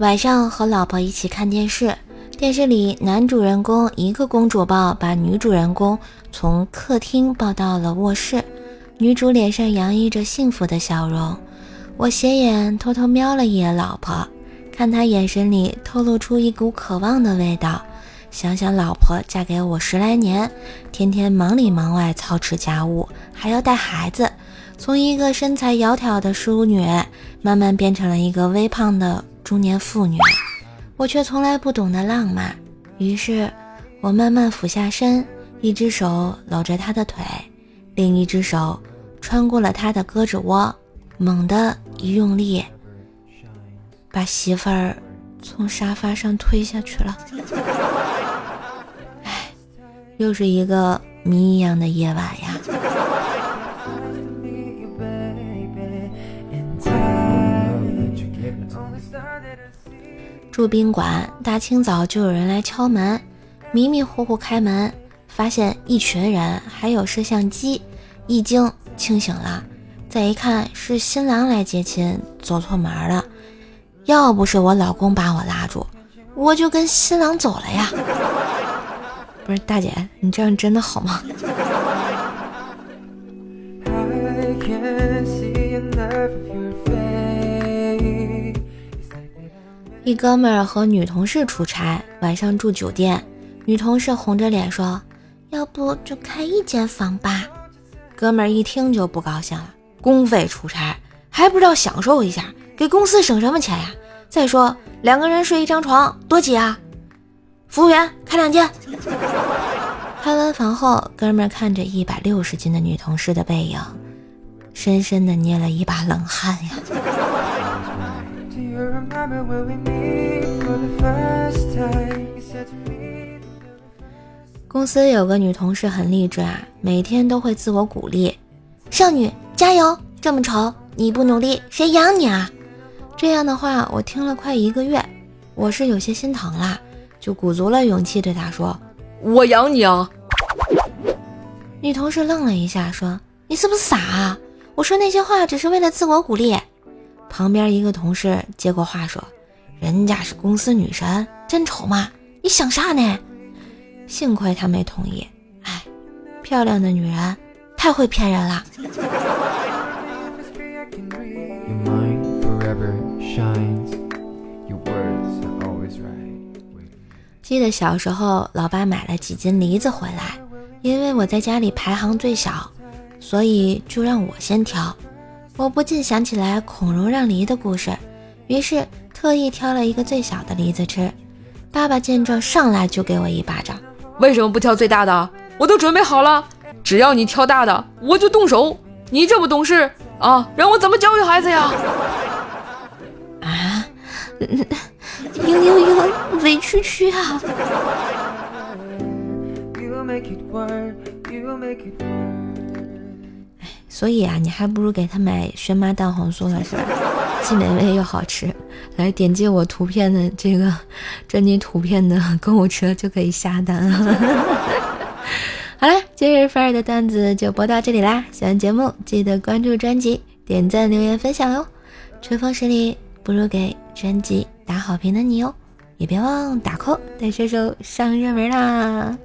晚上和老婆一起看电视，电视里男主人公一个公主抱把女主人公从客厅抱到了卧室，女主脸上洋溢着幸福的笑容。我斜眼偷偷瞄了一眼老婆，看她眼神里透露出一股渴望的味道。想想老婆嫁给我十来年，天天忙里忙外操持家务，还要带孩子。从一个身材窈窕的淑女，慢慢变成了一个微胖的中年妇女，我却从来不懂得浪漫。于是，我慢慢俯下身，一只手搂着她的腿，另一只手穿过了她的胳肢窝，猛地一用力，把媳妇儿从沙发上推下去了。唉，又是一个谜一样的夜晚呀。住宾馆，大清早就有人来敲门，迷迷糊糊开门，发现一群人，还有摄像机，一惊，清醒了。再一看，是新郎来接亲，走错门了。要不是我老公把我拉住，我就跟新郎走了呀。不是大姐，你这样真的好吗？一哥们儿和女同事出差，晚上住酒店。女同事红着脸说：“要不就开一间房吧。”哥们儿一听就不高兴了：“公费出差还不知道享受一下，给公司省什么钱呀？再说两个人睡一张床多挤啊！”服务员开两间。开完房后，哥们儿看着一百六十斤的女同事的背影，深深的捏了一把冷汗呀。公司有个女同事很励志啊，每天都会自我鼓励：“少女加油！这么丑，你不努力谁养你啊？”这样的话我听了快一个月，我是有些心疼啦，就鼓足了勇气对她说：“我养你啊！”女同事愣了一下，说：“你是不是傻啊？我说那些话只是为了自我鼓励。”旁边一个同事接过话说：“人家是公司女神，真丑吗？你想啥呢？”幸亏他没同意。哎，漂亮的女人太会骗人了。记得小时候，老爸买了几斤梨子回来，因为我在家里排行最小，所以就让我先挑。我不禁想起来孔融让梨的故事，于是特意挑了一个最小的梨子吃。爸爸见状，上来就给我一巴掌：“为什么不挑最大的？我都准备好了，只要你挑大的，我就动手。你这么懂事啊，让我怎么教育孩子呀？”啊，嘤嘤嘤，委屈屈啊！所以啊，你还不如给他买轩妈蛋黄酥了，是吧？既美味又好吃。来点击我图片的这个 专辑图片的购物车就可以下单。好了，今日范儿的段子就播到这里啦！喜欢节目记得关注专辑、点赞、留言、分享哟。春风十里不如给专辑打好评的你哟，也别忘打 call 带射手上热门啦！